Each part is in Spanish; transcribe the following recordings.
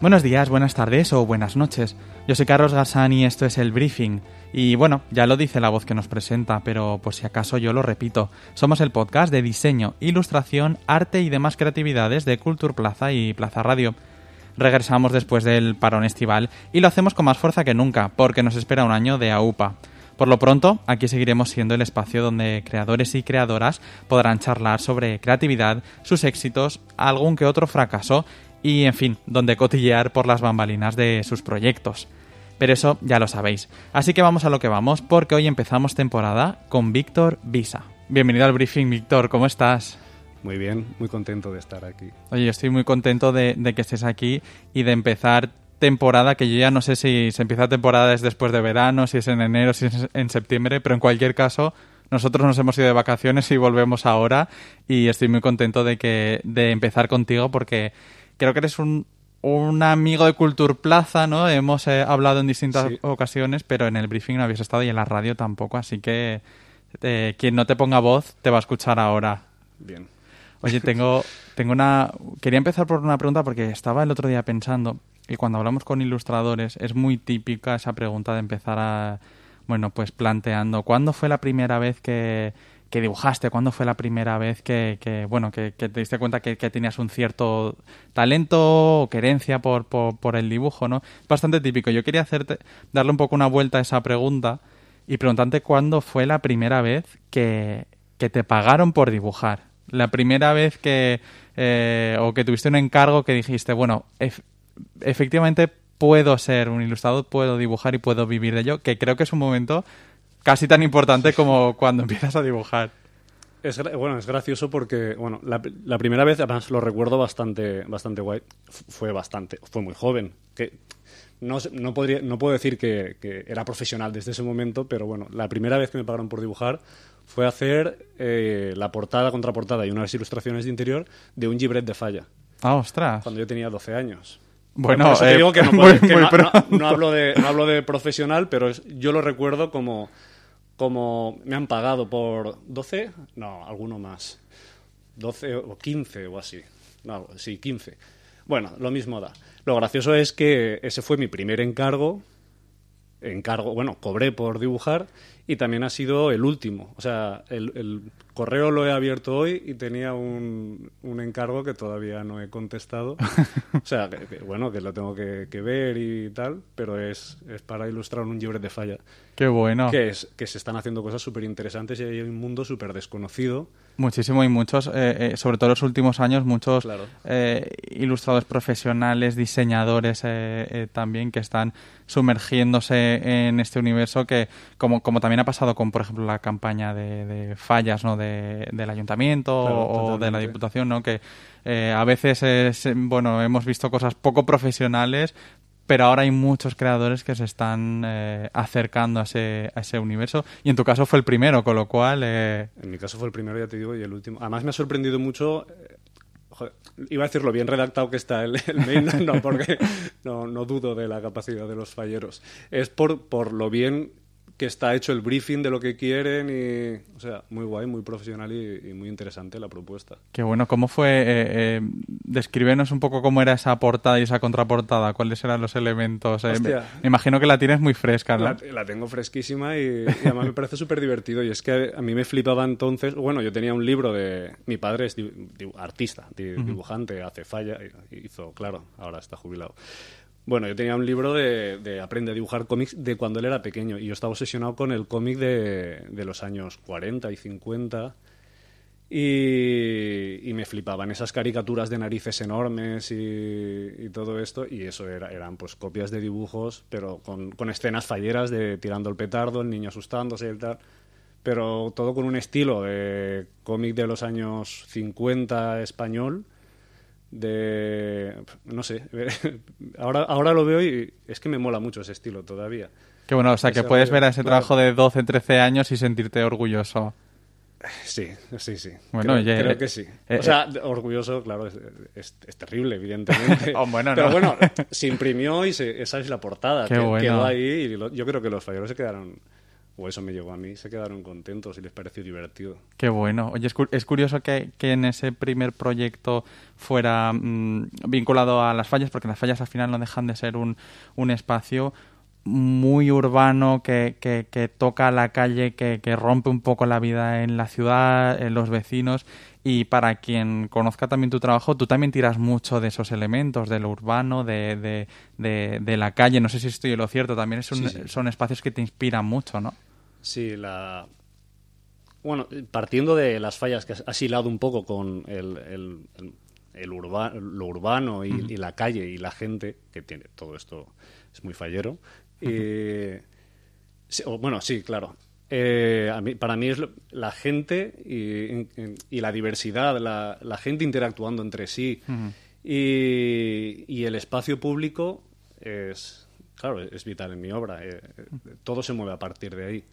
Buenos días, buenas tardes o buenas noches. Yo soy Carlos Garzán y esto es el Briefing. Y bueno, ya lo dice la voz que nos presenta, pero por si acaso yo lo repito. Somos el podcast de diseño, ilustración, arte y demás creatividades de Culture Plaza y Plaza Radio. Regresamos después del parón estival y lo hacemos con más fuerza que nunca, porque nos espera un año de AUPA. Por lo pronto, aquí seguiremos siendo el espacio donde creadores y creadoras podrán charlar sobre creatividad, sus éxitos, algún que otro fracaso y, en fin, donde cotillear por las bambalinas de sus proyectos. Pero eso ya lo sabéis. Así que vamos a lo que vamos, porque hoy empezamos temporada con Víctor Visa. Bienvenido al briefing, Víctor, ¿cómo estás? Muy bien, muy contento de estar aquí. Oye, estoy muy contento de, que estés aquí y de empezar temporada, que yo ya no sé si se empieza temporada es después de verano, si es en enero, si es en septiembre, pero en cualquier caso, nosotros nos hemos ido de vacaciones y volvemos ahora y estoy muy contento de que de empezar contigo porque creo que eres un, amigo de Culture Plaza, ¿no? Hemos eh, hablado en distintas ocasiones, pero en el briefing no habías estado y en la radio tampoco, así que eh, quien no te ponga voz te va a escuchar ahora. Bien. Oye, tengo, tengo una... Quería empezar por una pregunta porque estaba el otro día pensando y cuando hablamos con ilustradores es muy típica esa pregunta de empezar a... Bueno, pues planteando, ¿cuándo fue la primera vez que, que dibujaste? ¿Cuándo fue la primera vez que, bueno, que, te diste cuenta que, tenías un cierto talento o querencia por, por, el dibujo, ¿no? Es bastante típico. Yo quería hacerte, darle un poco una vuelta a esa pregunta y preguntarte cuándo fue la primera vez que, te pagaron por dibujar. La primera vez que, eh, o que tuviste un encargo que dijiste, bueno, efectivamente puedo ser un ilustrador, puedo dibujar y puedo vivir de ello, que creo que es un momento casi tan importante como cuando empiezas a dibujar. Es, bueno, es gracioso porque, bueno, la, primera vez, además lo recuerdo bastante, bastante guay, fue bastante, fue muy joven, que no, no, podría, no puedo decir que, era profesional desde ese momento, pero bueno, la primera vez que me pagaron por dibujar fue hacer eh, la portada, contraportada y unas ilustraciones de interior de un gibret de falla. Ah, ostras. Cuando yo tenía 12 años. Bueno, te digo que, no, hablo de, no hablo de profesional, pero yo lo recuerdo como como me han pagado por 12, no, alguno más. 12 o 15 o así. No, sí, 15. Bueno, lo mismo da. Lo gracioso es que ese fue mi primer encargo. Encargo, bueno, cobré por dibujar y también ha sido el último. O sea, el, correo lo he abierto hoy y tenía un, un, encargo que todavía no he contestado. o sea, que, bueno, que lo tengo que, que, ver y tal, pero es, es para ilustrar un libre de falla. Qué bueno. Que, es, que se están haciendo cosas súper interesantes y hay un mundo súper desconocido. Muchísimo y muchos, eh, eh, sobre todo en los últimos años, muchos eh, ilustradores profesionales, diseñadores también que están sumergiéndose en este universo que, como, como también ha pasado con, por ejemplo, la campaña de, fallas ¿no? De, del ayuntamiento o de la diputación, ¿no? que a veces bueno hemos visto cosas poco profesionales pero ahora hay muchos creadores que se están eh, acercando a ese, a ese universo. Y en tu caso fue el primero, con lo cual... Eh, en mi caso fue el primero, ya te digo, y el último. Además me ha sorprendido mucho... Eh, iba a decirlo bien redactado que está el, mail, no, porque no, no, dudo de la capacidad de los falleros. Es por, por lo bien que está hecho el briefing de lo que quieren y, o sea, muy guay, muy profesional y, muy interesante la propuesta. Qué bueno, ¿cómo fue? Eh, eh, descríbenos un poco cómo era esa portada y esa contraportada, cuáles eran los elementos. Eh, me, imagino que la tienes muy fresca, ¿no? La, tengo fresquísima y, además me parece súper divertido y es que a mí me flipaba entonces, bueno, yo tenía un libro de, mi padre es artista, dibujante, hace falla, hizo, claro, ahora está jubilado. Bueno, yo tenía un libro de, Aprende a dibujar cómics de cuando él era pequeño y yo estaba obsesionado con el cómic de, los años 40 y 50 y, me flipaban esas caricaturas de narices enormes y, todo esto y eso era, eran pues copias de dibujos pero con, escenas falleras de tirando el petardo, el niño asustándose y tal pero todo con un estilo de cómic de los años 50 español de no sé ahora ahora lo veo y es que me mola mucho ese estilo todavía Qué bueno, o sea, que puedes ver a ese trabajo de 12, 13 años y sentirte orgulloso. Sí, sí, sí. Bueno, creo, creo eh, que sí. Eh, o sea, eh. orgulloso, claro, es, terrible, evidentemente. oh, bueno, Pero bueno, se imprimió y esa es la portada. Qué bueno. Quedó ahí y yo creo que los falleros se quedaron o eso me llegó a mí, se quedaron contentos y les pareció divertido. Qué bueno. Oye, es, curioso que, en ese primer proyecto fuera mm, vinculado a las fallas, porque las fallas al final no dejan de ser un, un espacio muy urbano que, que, toca la calle, que, que, rompe un poco la vida en la ciudad, en los vecinos. Y para quien conozca también tu trabajo, tú también tiras mucho de esos elementos, de lo urbano, de, de, de, la calle. No sé si estoy en lo cierto, también son espacios que te inspiran mucho, ¿no? Sí, la... Bueno, partiendo de las fallas que has hilado un poco con el, el, el lo urbano y, la calle y la gente, que tiene todo esto es muy fallero. bueno, sí, claro. Eh, para mí es la gente y, la diversidad, la, la, gente interactuando entre sí y, y, el espacio público es, claro, es vital en mi obra. Eh, todo se mueve a partir de ahí.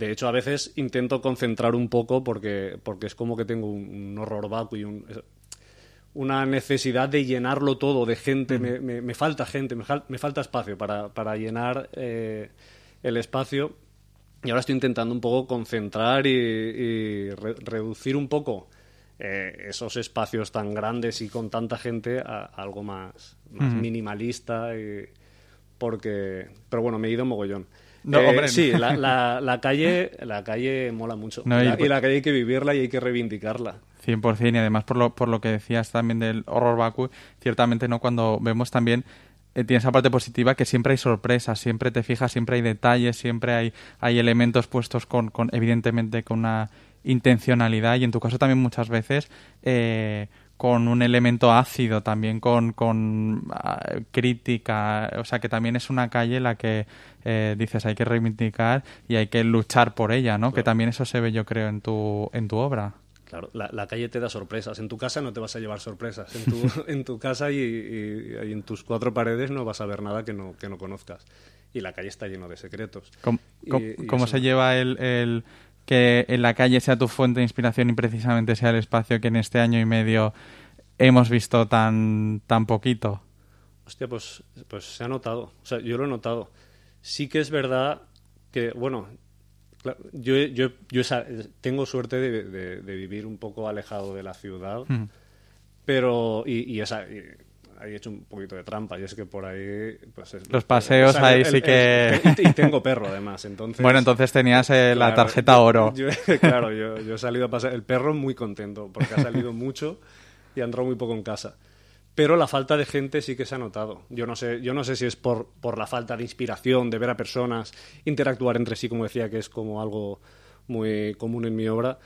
De hecho, a veces intento concentrar un poco porque, porque es como que tengo un, horror vacuo y una necesidad de llenarlo todo de gente. me, falta gente, me, falta espacio para, llenar eh, el espacio. Y ahora estoy intentando un poco concentrar y, reducir un poco eh, esos espacios tan grandes y con tanta gente a, algo más, minimalista. porque, pero bueno, me he ido mogollón. No, eh, hombre, sí, la, la, calle, la calle mola mucho. y, la, calle hay que vivirla y hay que reivindicarla. 100%, y además por lo, por lo que decías también del horror vacuo, ciertamente no cuando vemos también eh, tiene esa parte positiva que siempre hay sorpresas, siempre te fijas, siempre hay detalles, siempre hay, hay elementos puestos con, con evidentemente con una intencionalidad y en tu caso también muchas veces eh, con un elemento ácido, también con, con ah, crítica, o sea que también es una calle la que eh, dices hay que reivindicar y hay que luchar por ella, ¿no? Que también eso se ve yo creo en tu, en tu obra. Claro, la, calle te da sorpresas. En tu casa no te vas a llevar sorpresas. En tu, en tu casa y, y, en tus cuatro paredes no vas a ver nada que no, que no conozcas. Y la calle está lleno de secretos. ¿Cómo, se lleva el, el, que en la calle sea tu fuente de inspiración y precisamente sea el espacio que en este año y medio hemos visto tan, tan poquito? Hostia, pues, pues se ha notado. O sea, yo lo he notado. Sí que es verdad que, bueno, yo, yo, yo tengo suerte de, de, vivir un poco alejado de la ciudad, hmm. pero. Y, y, esa, he hecho un poquito de trampa y es que por ahí pues los paseos ahí sí que y tengo perro además entonces bueno entonces tenías la tarjeta oro claro yo, yo, he salido a pasar el perro muy contento porque ha salido mucho y ha entrado muy poco en casa pero la falta de gente sí que se ha notado. Yo no sé, yo no sé si es por, por la falta de inspiración, de ver a personas interactuar entre sí, como decía, que es como algo muy común en mi obra,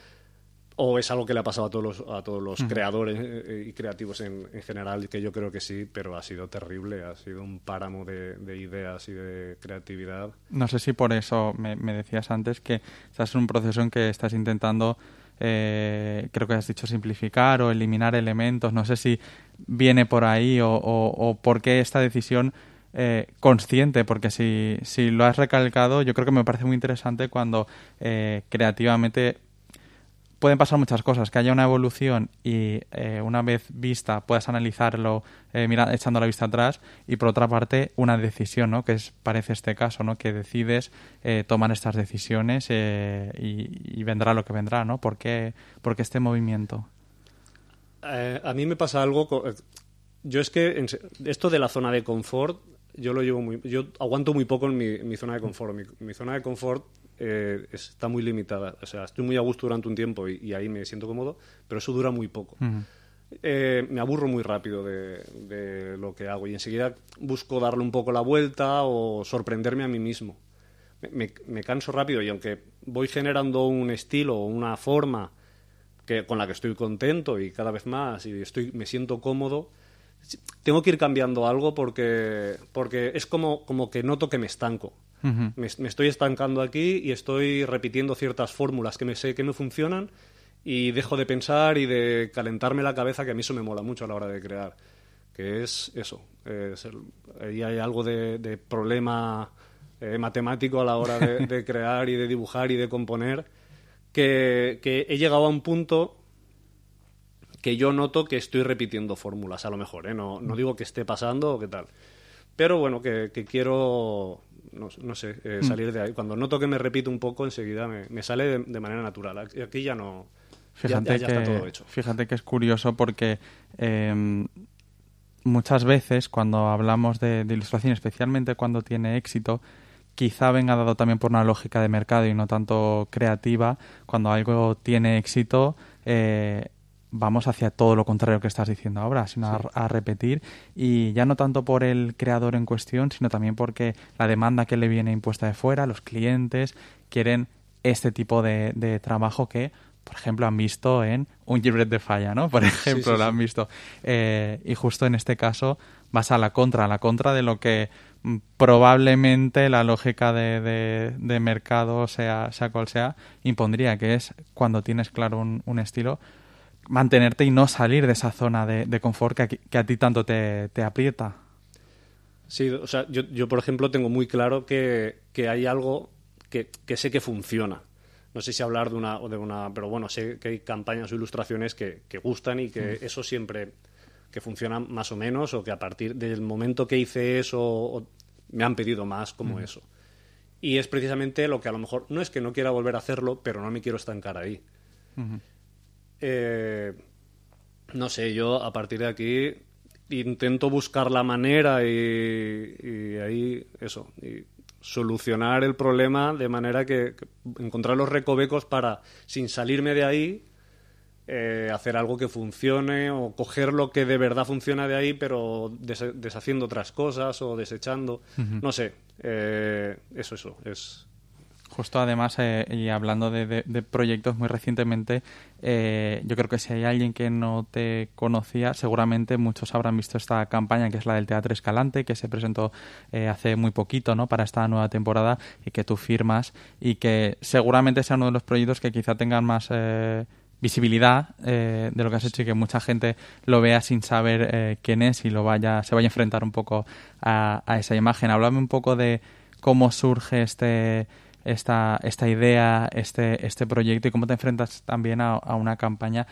o es algo que le ha pasado a todos los, a todos los creadores eh, y creativos en, en, general, que yo creo que sí, pero ha sido terrible, ha sido un páramo de, ideas y de creatividad. No sé si por eso me, me decías antes que estás en un proceso en que estás intentando eh, creo que has dicho simplificar o eliminar elementos. No sé si viene por ahí o, o, por qué esta decisión eh, consciente, porque si, si lo has recalcado, yo creo que me parece muy interesante cuando eh, creativamente pueden pasar muchas cosas, que haya una evolución y eh, una vez vista puedas analizarlo eh, echando la vista atrás y por otra parte una decisión, ¿no? que parece este caso, ¿no? que decides eh, tomar estas decisiones eh, y, vendrá lo que vendrá, ¿no? ¿Por qué, este movimiento? a mí me pasa algo, yo es que esto de la zona de confort, yo lo llevo muy, yo aguanto muy poco en mi, zona de confort, mi zona de confort eh, está muy limitada. O sea, estoy muy a gusto durante un tiempo y, ahí me siento cómodo, pero eso dura muy poco. Eh, me aburro muy rápido de, lo que hago y enseguida busco darle un poco la vuelta o sorprenderme a mí mismo. Me, canso rápido y aunque voy generando un estilo o una forma que, con la que estoy contento y cada vez más y estoy, me siento cómodo, tengo que ir cambiando algo porque, porque es como, como que noto que me estanco me, estoy estancando aquí y estoy repitiendo ciertas fórmulas que me sé que no funcionan y dejo de pensar y de calentarme la cabeza, que a mí eso me mola mucho a la hora de crear. Que es eso. ahí hay algo de, problema eh, matemático a la hora de, crear y de dibujar y de componer, que, he llegado a un punto que yo noto que estoy repitiendo fórmulas, a lo mejor, ¿eh? no, no digo que esté pasando o qué tal. Pero bueno, que, quiero, no, sé, eh, mm. salir de ahí. Cuando noto que me repito un poco, enseguida me, sale de, manera natural. Aquí ya no... Fíjate, que, está todo hecho. fíjate que es curioso porque em, muchas veces cuando hablamos de, ilustración, especialmente cuando tiene éxito, quizá venga dado también por una lógica de mercado y no tanto creativa. Cuando algo tiene éxito, eh, vamos hacia todo lo contrario que estás diciendo ahora, sino a, repetir y ya no tanto por el creador en cuestión, sino también porque la demanda que le viene impuesta de fuera, los clientes quieren este tipo de, trabajo que, por ejemplo, han visto en un Gibret de Falla, ¿no? Por ejemplo, lo han visto. Eh, y justo en este caso vas a la contra, a la contra de lo que mm, probablemente la lógica de, de, mercado, sea, sea cual sea, impondría, que es cuando tienes claro un estilo, mantenerte y no salir de esa zona de, confort que, a ti tanto te, aprieta. Sí, o sea, yo, yo, por ejemplo tengo muy claro que, hay algo que, sé que funciona. No sé si hablar de una, o de una, pero bueno, sé que hay campañas o ilustraciones que, gustan y que mm. eso siempre que funciona más o menos o que a partir del momento que hice eso me han pedido más como mm. eso. Y es precisamente lo que a lo mejor no es que no quiera volver a hacerlo, pero no me quiero estancar ahí. Eh, no sé, yo a partir de aquí intento buscar la manera y, ahí eso, y solucionar el problema de manera que, encontrar los recovecos para, sin salirme de ahí, eh, hacer algo que funcione o coger lo que de verdad funciona de ahí, pero deshaciendo otras cosas o desechando. No sé, eh, eso, eso, es, Justo además, eh, y hablando de, proyectos muy recientemente, eh, yo creo que si hay alguien que no te conocía, seguramente muchos habrán visto esta campaña que es la del Teatro Escalante, que se presentó eh, hace muy poquito ¿no? para esta nueva temporada y que tú firmas y que seguramente sea uno de los proyectos que quizá tengan más visibilidad de lo que has hecho y que mucha gente lo vea sin saber quién es y lo vaya se vaya a enfrentar un poco a, a esa imagen. Háblame un poco de cómo surge este esta, esta idea, este, este proyecto y cómo te enfrentas también a, una campaña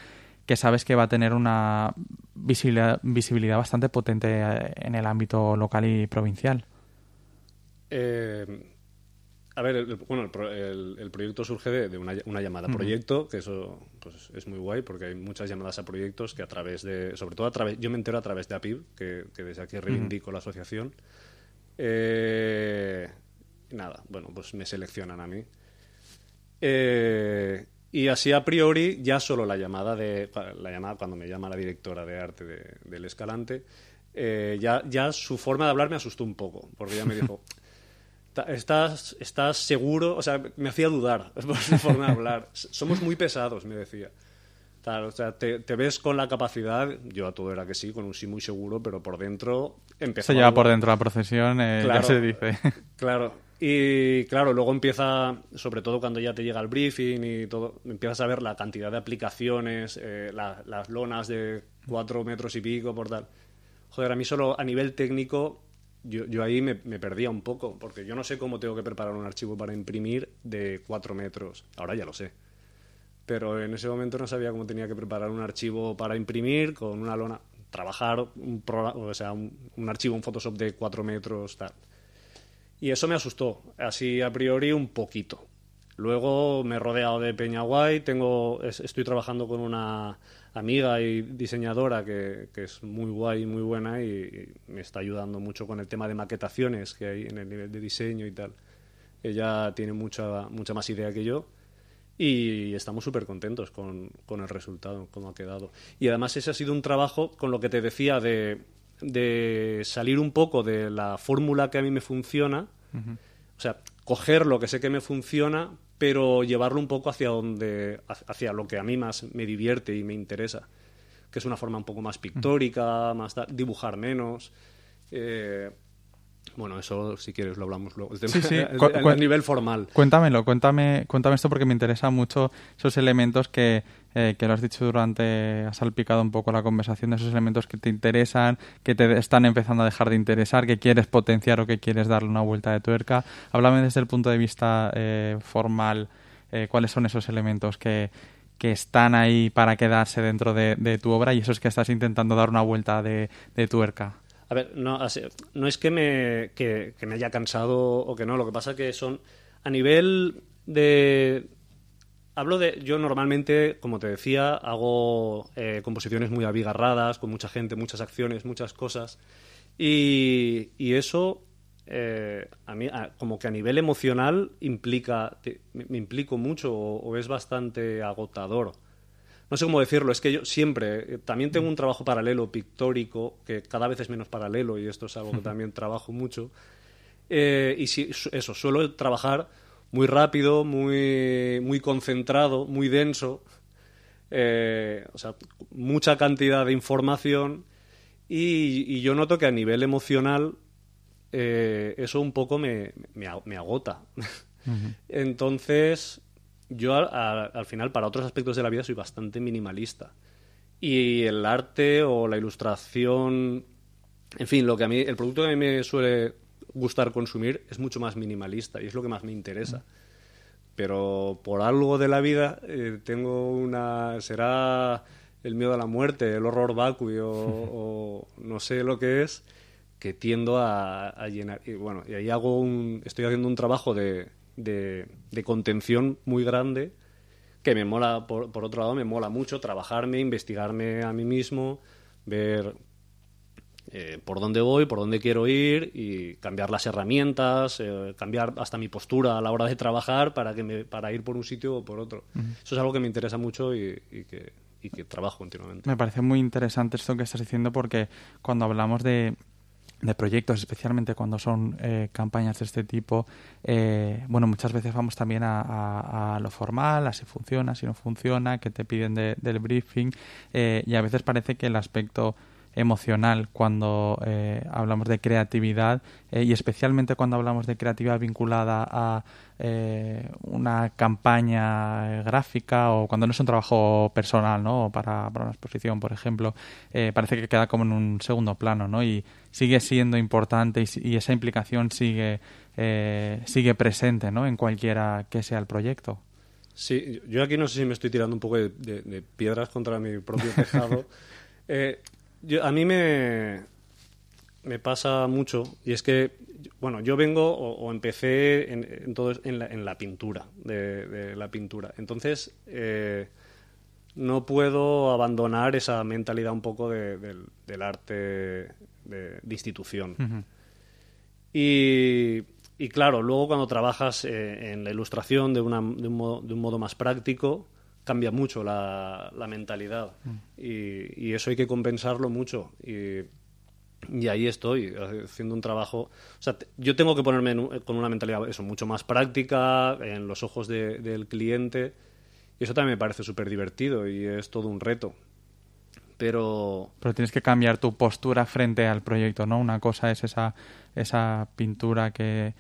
que sabes que va a tener una visibilidad, visibilidad bastante potente eh, en el ámbito local y provincial. Eh, a ver, el, bueno, el, proyecto surge de, una, una, llamada a proyecto, que eso pues, es muy guay porque hay muchas llamadas a proyectos que a través de, sobre todo a través, yo me entero a través de APIB, que, desde aquí reivindico la asociación. Eh, nada, bueno, pues me seleccionan a mí. Eh, y así a priori, ya solo la llamada de. La llamada cuando me llama la directora de arte del Escalante, eh, ya, ya su forma de hablar me asustó un poco, porque ella me dijo. ¿Estás, ¿Estás seguro? O sea, me hacía dudar por su forma de hablar. Somos muy pesados, me decía. o sea, te, ves con la capacidad, yo a todo era que sí, con un sí muy seguro, pero por dentro empezó. Se lleva por dentro la procesión, eh, ya se dice. Claro, y claro, luego empieza, sobre todo cuando ya te llega el briefing y todo, empiezas a ver la cantidad de aplicaciones, eh, las lonas de cuatro metros y pico por tal. Joder, a mí solo a nivel técnico, yo, yo ahí me, perdía un poco, porque yo no sé cómo tengo que preparar un archivo para imprimir de cuatro metros. Ahora ya lo sé. Pero en ese momento no sabía cómo tenía que preparar un archivo para imprimir con una lona, trabajar un, o sea, un, un archivo, un Photoshop de cuatro metros, tal. Y eso me asustó, así a priori un poquito. Luego me he rodeado de Peña Guay, tengo, estoy trabajando con una amiga y diseñadora que, es muy guay y muy buena y, me está ayudando mucho con el tema de maquetaciones que hay en el nivel de diseño y tal. Ella tiene mucha, mucha más idea que yo y estamos súper contentos con, con, el resultado, cómo ha quedado. Y además ese ha sido un trabajo con lo que te decía de de salir un poco de la fórmula que a mí me funciona, o sea, coger lo que sé que me funciona, pero llevarlo un poco hacia donde, hacia lo que a mí más me divierte y me interesa, que es una forma un poco más pictórica, más dibujar menos. Eh, bueno, eso si quieres lo hablamos luego. sí, sí. a nivel formal. Cuéntamelo, cuéntame, cuéntame esto porque me interesa mucho esos elementos que eh, que lo has dicho durante, has salpicado un poco la conversación de esos elementos que te interesan, que te están empezando a dejar de interesar, que quieres potenciar o que quieres darle una vuelta de tuerca. Háblame desde el punto de vista eh, formal, eh, cuáles son esos elementos que, que están ahí para quedarse dentro de, tu obra y esos que estás intentando dar una vuelta de, tuerca. A ver, no, no es que me, que, que me haya cansado o que no, lo que pasa es que son a nivel de, Hablo de. Yo normalmente, como te decía, hago eh, composiciones muy abigarradas, con mucha gente, muchas acciones, muchas cosas. Y, eso, eh, a mí, como que a nivel emocional, implica. me, implico mucho o, es bastante agotador. No sé cómo decirlo, es que yo siempre. Eh, también tengo un trabajo paralelo pictórico, que cada vez es menos paralelo, y esto es algo que también trabajo mucho. y si, eso, suelo trabajar muy rápido, muy, muy concentrado, muy denso, eh, o sea, mucha cantidad de información y, yo noto que a nivel emocional eh, eso un poco me, me, agota. Entonces, yo al final para otros aspectos de la vida soy bastante minimalista. Y el arte o la ilustración, en fin, lo que a mí, el producto que a mí me suele gustar consumir es mucho más minimalista y es lo que más me interesa. Pero por algo de la vida eh, tengo una... será el miedo a la muerte, el horror vacui o, no sé lo que es, que tiendo a, llenar. Y bueno, y ahí hago un, estoy haciendo un trabajo de, de, contención muy grande que me mola, por, por, otro lado, me mola mucho trabajarme, investigarme a mí mismo, ver eh, por dónde voy, por dónde quiero ir y cambiar las herramientas, eh, cambiar hasta mi postura a la hora de trabajar para, que me, para ir por un sitio o por otro. Eso es algo que me interesa mucho y, que, y que trabajo continuamente. Me parece muy interesante esto que estás diciendo porque cuando hablamos de, de proyectos, especialmente cuando son eh, campañas de este tipo, bueno, muchas veces vamos también a, lo formal, a si funciona, si no funciona, que te piden del briefing, y a veces parece que el aspecto emocional cuando eh, hablamos de creatividad eh, y especialmente cuando hablamos de creatividad vinculada a eh, una campaña gráfica o cuando no es un trabajo personal, ¿no? Para, para una exposición, por ejemplo, parece que queda como en un segundo plano, ¿no? Y sigue siendo importante y, esa implicación sigue, sigue presente, ¿no? En cualquiera que sea el proyecto. Sí, yo aquí no sé si me estoy tirando un poco de, de piedras contra mi propio tejado. a mí me, me pasa mucho y es que, bueno, yo vengo o, empecé en, todo, en, la, en la pintura, de, la pintura. Entonces, eh, no puedo abandonar esa mentalidad un poco del arte de, institución. y, y, claro, luego cuando trabajas eh, en la ilustración de, una, de, un modo, de un modo más práctico, cambia mucho la, mentalidad. Mm. y, eso hay que compensarlo mucho. Y, ahí estoy haciendo un trabajo. O sea yo tengo que ponerme con una mentalidad eso mucho más práctica en los ojos del cliente. Y eso también me parece súper divertido y es todo un reto. Pero pero tienes que cambiar tu postura frente al proyecto no una cosa es esa esa pintura que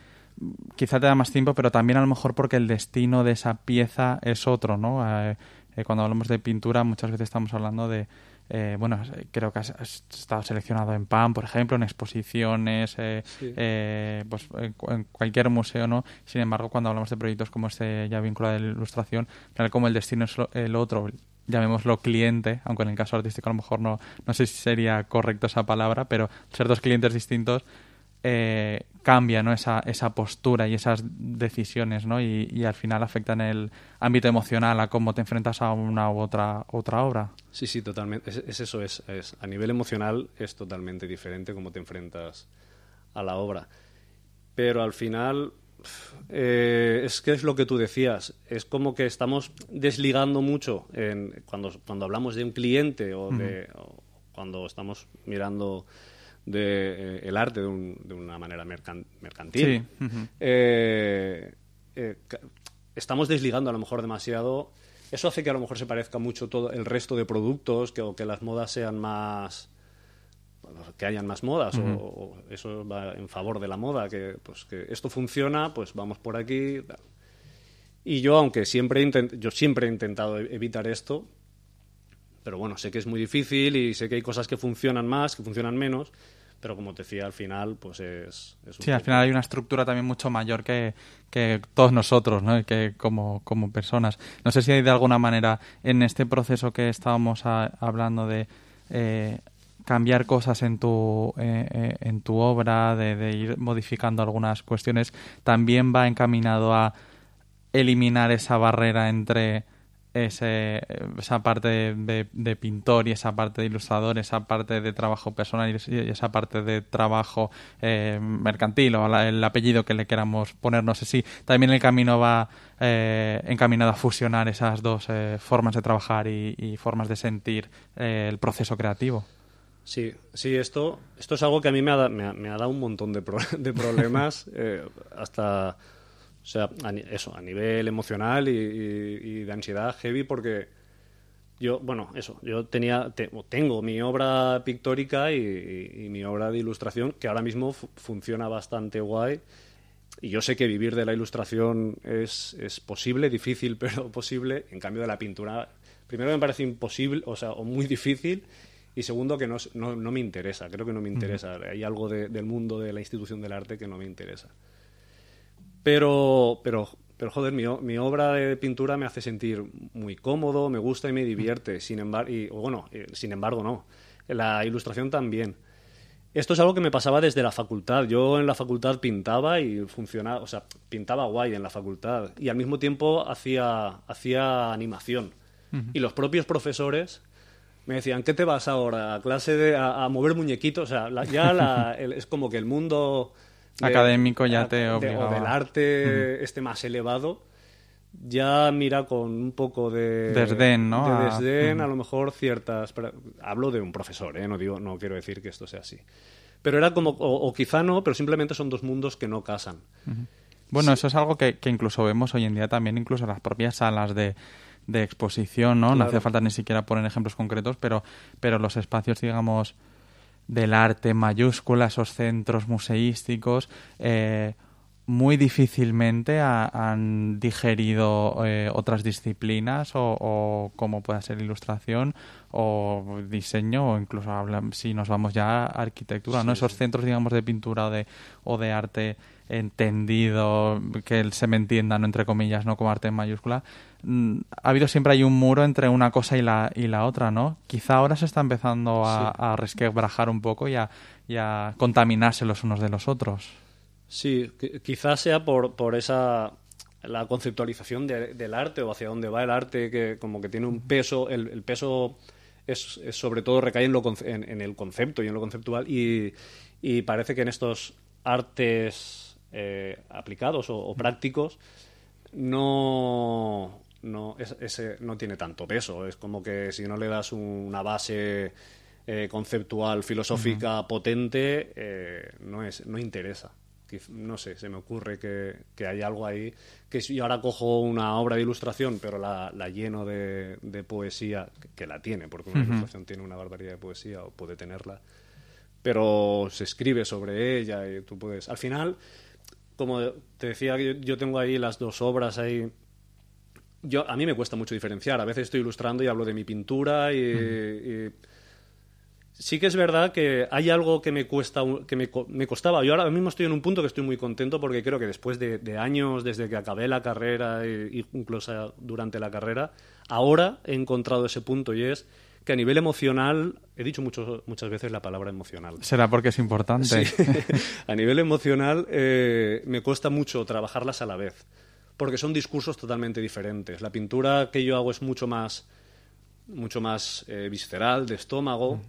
quizá te da más tiempo, pero también a lo mejor porque el destino de esa pieza es otro, ¿no? Eh, eh, cuando hablamos de pintura muchas veces estamos hablando de, eh, bueno, creo que has, estado seleccionado en PAN, por ejemplo, en exposiciones, pues en, cualquier museo, ¿no? Sin embargo, cuando hablamos de proyectos como este ya vinculado a la ilustración, tal como el destino es el otro, llamémoslo cliente, aunque en el caso artístico a lo mejor no, no sé si sería correcto esa palabra, pero ser dos clientes distintos eh, cambia ¿no? esa, esa postura y esas decisiones ¿no? y, al final afectan el ámbito emocional a cómo te enfrentas a una u otra, otra obra. Sí, sí, totalmente. Es, eso, es, A nivel emocional es totalmente diferente cómo te enfrentas a la obra. Pero al final eh, es que es lo que tú decías. Es como que estamos desligando mucho en, cuando, cuando hablamos de un cliente o, de, cuando estamos mirando de, eh, el arte de, una manera mercantil. Eh, eh, estamos desligando a lo mejor demasiado. Eso hace que a lo mejor se parezca mucho todo el resto de productos, que, o que las modas sean más que hayan más modas o, eso va en favor de la moda que pues que esto funciona pues vamos por aquí y yo aunque siempre yo siempre he intentado evitar esto pero bueno, sé que es muy difícil y sé que hay cosas que funcionan más, que funcionan menos, pero como te decía, al final, pues es... sí, al final hay una estructura también mucho mayor que, que todos nosotros, ¿no? que como, como personas. No sé si hay de alguna manera en este proceso que estábamos hablando de... Eh, cambiar cosas en tu, eh, eh, en tu obra, de, de, ir modificando algunas cuestiones, también va encaminado a eliminar esa barrera entre ese, esa parte de, pintor y esa parte de ilustrador, esa parte de trabajo personal y esa parte de trabajo eh, mercantil o el apellido que le queramos poner, no sé si también el camino va eh, encaminado a fusionar esas dos eh, formas de trabajar y, formas de sentir el proceso creativo. Sí, sí, esto, esto es algo que a mí me ha, me ha, dado un montón de problemas hasta o sea, eso, a nivel emocional y, de ansiedad heavy, porque yo, bueno, eso, yo tenía, tengo mi obra pictórica y, mi obra de ilustración, que ahora mismo funciona bastante guay. Y yo sé que vivir de la ilustración es, es posible, difícil, pero posible. En cambio, de la pintura, primero me parece imposible, o sea, o muy difícil. Y segundo, que no, no, no me interesa, creo que no me interesa. Hay algo del mundo de la institución del arte que no me interesa. Pero, pero, pero joder, mi, mi, obra de pintura me hace sentir muy cómodo, me gusta y me divierte. Sin embargo, y, bueno, eh, sin embargo, no. La ilustración también. Esto es algo que me pasaba desde la facultad. Yo en la facultad pintaba y funcionaba, o sea, pintaba guay en la facultad y al mismo tiempo hacía, hacía animación. Y los propios profesores me decían, ¿qué te vas ahora? ¿A clase de, a, mover muñequitos? O sea, ya la, es como que el mundo académico ya te obligaba. o del arte este más elevado ya mira con un poco de desdén, ¿no? De desdén, a, lo mejor ciertas. Hablo de un profesor, ¿eh? No digo, no quiero decir que esto sea así. Pero era como, o, quizá no, pero simplemente son dos mundos que no casan. Bueno, eso es algo que, que, incluso vemos hoy en día también, incluso en las propias salas de, de exposición, ¿no? No hace falta ni siquiera poner ejemplos concretos, pero, pero los espacios, digamos, del arte mayúscula, esos centros museísticos, eh, muy difícilmente han digerido eh, otras disciplinas o, como pueda ser ilustración o diseño o incluso si nos vamos ya a arquitectura, ¿no? Esos centros, digamos, de pintura o de, o de arte entendido, que se me entienda, ¿no? entre comillas, no como arte en mayúscula, mm, ha habido siempre hay un muro entre una cosa y la, y la otra, ¿no? Quizá ahora se está empezando a, resquebrajar un poco y a, y a contaminarse los unos de los otros. Sí, quizás sea por, por esa la conceptualización del arte o hacia dónde va el arte que como que tiene un peso, el, peso es, sobre todo recae en, lo, en, el concepto y en lo conceptual y, y parece que en estos artes eh, aplicados o, prácticos, no, no, ese no tiene tanto peso. Es como que si no le das una base eh, conceptual, filosófica potente, eh, no, es, no interesa. No sé, se me ocurre que, que, hay algo ahí que si yo ahora cojo una obra de ilustración, pero la, lleno de, poesía, que, la tiene, porque una ilustración tiene una barbaridad de poesía o puede tenerla, pero se escribe sobre ella y tú puedes. Al final, como te decía, yo, tengo ahí las dos obras ahí. Yo, a mí me cuesta mucho diferenciar. A veces estoy ilustrando y hablo de mi pintura y, sí que es verdad que hay algo que me cuesta que me, me, costaba yo ahora mismo estoy en un punto que estoy muy contento porque creo que después de, años desde que acabé la carrera e, incluso durante la carrera ahora he encontrado ese punto y es que a nivel emocional, he dicho mucho, muchas veces la palabra emocional. Será porque es importante. a nivel emocional eh, me cuesta mucho trabajarlas a la vez, porque son discursos totalmente diferentes. La pintura que yo hago es mucho más, mucho más eh, visceral, de estómago,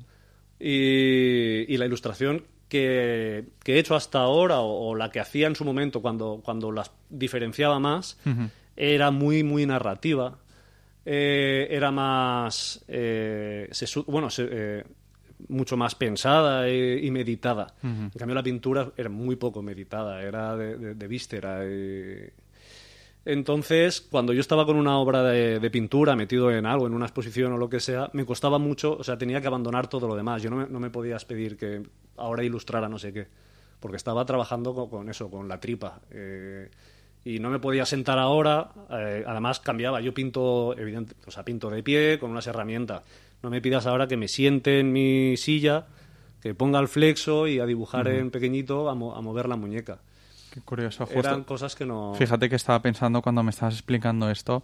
y, la ilustración que, he hecho hasta ahora, o, la que hacía en su momento cuando, cuando las diferenciaba más, era muy, muy narrativa eh, era más, eh, bueno, eh, mucho más pensada y, meditada. En cambio, la pintura era muy poco meditada, era de, de, víscera. Entonces, cuando yo estaba con una obra de, pintura metido en algo, en una exposición o lo que sea, me costaba mucho, o sea, tenía que abandonar todo lo demás. Yo no me, no me podías pedir que ahora ilustrara no sé qué, porque estaba trabajando con, eso, con la tripa y no me podía sentar ahora. Eh, además cambiaba. Yo pinto, evidente, o sea, pinto de pie con unas herramientas. No me pidas ahora que me siente en mi silla, que ponga el flexo y a dibujar en pequeñito, a, mo- a mover la muñeca. Qué curioso. Justo, Eran cosas que no... Fíjate que estaba pensando cuando me estabas explicando esto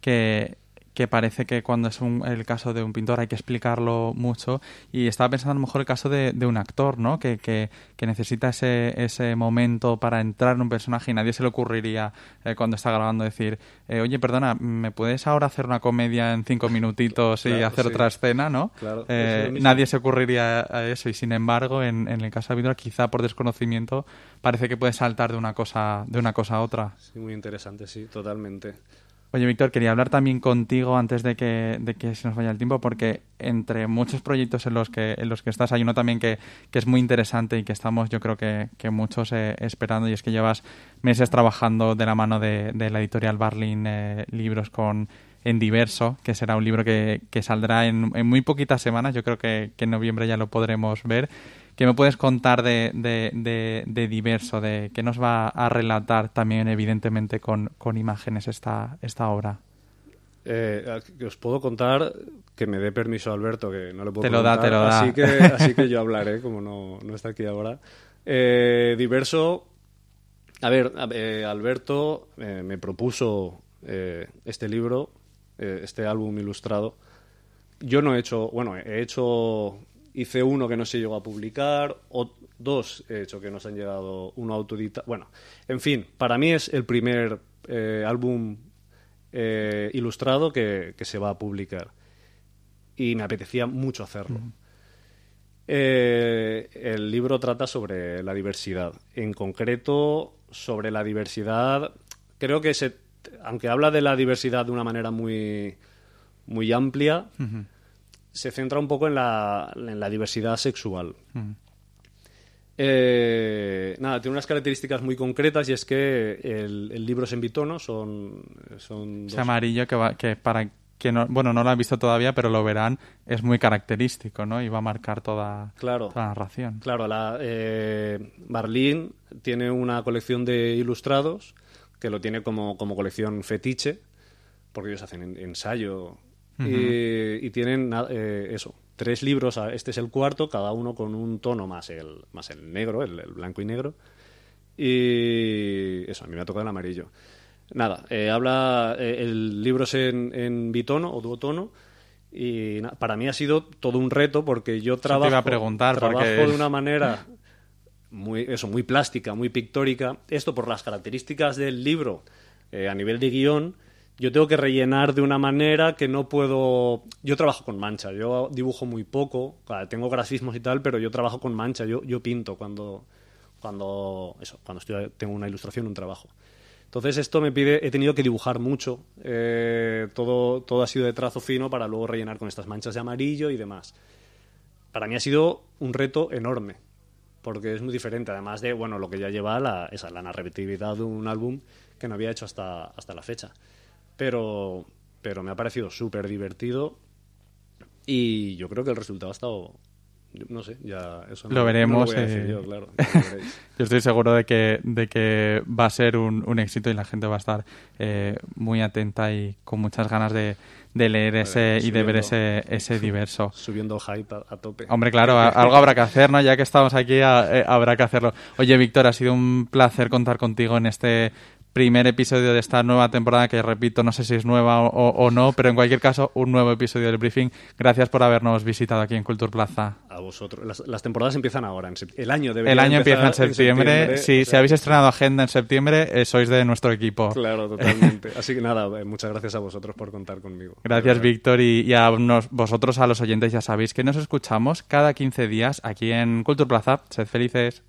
que, que parece que cuando es un- el caso de un pintor hay que explicarlo mucho y estaba pensando a lo mejor el caso de, de un actor, ¿no? Que, que, que necesita ese, ese momento para entrar en un personaje y nadie se le ocurriría eh, cuando está grabando decir, eh, oye, perdona, ¿me puedes ahora hacer una comedia en cinco minutitos y hacer sí. otra escena, ¿no? Claro, Eh, nadie se ocurriría a eso y sin embargo en, en el caso de Víctor quizá por desconocimiento parece que puede saltar de una cosa de una cosa a otra. Sí, muy interesante, sí, totalmente. Oye, Víctor, quería hablar también contigo antes de que, de que se nos vaya el tiempo, porque entre muchos proyectos en los que, en los que estás, hay uno también que, que es muy interesante y que estamos, yo creo que, que muchos eh, esperando, y es que llevas meses trabajando de la mano de, de la editorial Barlin eh, Libros con En Diverso, que será un libro que, que saldrá en, muy poquitas semanas, yo creo que en noviembre ya lo podremos ver. ¿Qué me puedes contar de, de, de, de Diverso? De, ¿Qué nos va a relatar también, evidentemente, con, con imágenes esta, esta obra? Eh, os puedo contar que me dé permiso Alberto, que no le puedo Te lo da, te lo da. Así que, así que yo hablaré, como no, no está aquí ahora. Eh, diverso. A ver, eh, Alberto me propuso este libro, este álbum ilustrado. Yo no he hecho, bueno, he hecho, hice uno que no se llegó a publicar, o dos he hecho que nos han llegado, uno autodita. Bueno, en fin, para mí es el primer eh, álbum eh, ilustrado que, que se va a publicar. Y me apetecía mucho hacerlo. Eh, el libro trata sobre la diversidad. En concreto, sobre la diversidad. Creo que se, aunque habla de la diversidad de una manera muy, muy amplia, se centra un poco en la, en la diversidad sexual. Eh, nada, tiene unas características muy concretas y es que el, el libro es en bitono, son, son dos- amarillo que, va, que para que no, bueno, no lo han visto todavía, pero lo verán, es muy característico, ¿no? Y va a marcar toda, Claro. toda la narración. Claro, la, eh, Barlín tiene una colección de ilustrados que lo tiene como, como colección fetiche, porque ellos hacen en- ensayo y, y tienen eh, eso, tres libros, este es el cuarto, cada uno con un tono más el, más el negro, el, el blanco y negro. Y eso, a mí me ha tocado el amarillo. Nada, eh, habla, eh, el libro es en, en bitono o duotono y na- para mí ha sido todo un reto porque yo te trabajo, iba a preguntar, trabajo porque- de una manera muy, eso, muy plástica, muy pictórica. Esto por las características del libro eh, a nivel de guion, yo tengo que rellenar de una manera que no puedo... Yo trabajo con mancha, yo dibujo muy poco, tengo grafismos y tal, pero yo trabajo con mancha, yo, pinto cuando, cuando, eso, cuando tengo una ilustración, un trabajo. Entonces esto me pide, he tenido que dibujar mucho, eh, todo, todo ha sido de trazo fino para luego rellenar con estas manchas de amarillo y demás. Para mí ha sido un reto enorme, porque es muy diferente, además de bueno lo que ya lleva la, esa, la narratividad de un álbum que no había hecho hasta, hasta la fecha. Pero, pero me ha parecido súper divertido y yo creo que el resultado ha estado, no sé, ya eso no, Lo veremos, no lo voy a decir eh, yo, claro. lo. Yo estoy seguro de que, de que va a ser un, un éxito y la gente va a estar eh, muy atenta y con muchas ganas de, de leer ese y de ver ese, ese diverso. Subiendo hype a, a tope. Hombre, claro, a- algo habrá que hacer, ¿no? Ya que estamos aquí, a- eh, habrá que hacerlo. Oye, Víctor, ha sido un placer contar contigo en este primer episodio de esta nueva temporada, que repito, no sé si es nueva o, o- o no, pero en cualquier caso, un nuevo episodio del briefing. Gracias por habernos visitado aquí en Culture Plaza. A vosotros. Las, las temporadas empiezan ahora. En el año debería El año empieza en septiembre. Si, o si habéis estrenado agenda en septiembre, eh, sois de nuestro equipo. Claro, totalmente. Así que nada, eh, muchas gracias a vosotros por contar conmigo. Gracias. Víctor. Y, y a nos- vosotros, a los oyentes, ya sabéis que nos escuchamos cada 15 días aquí en Culture Plaza. Sed felices.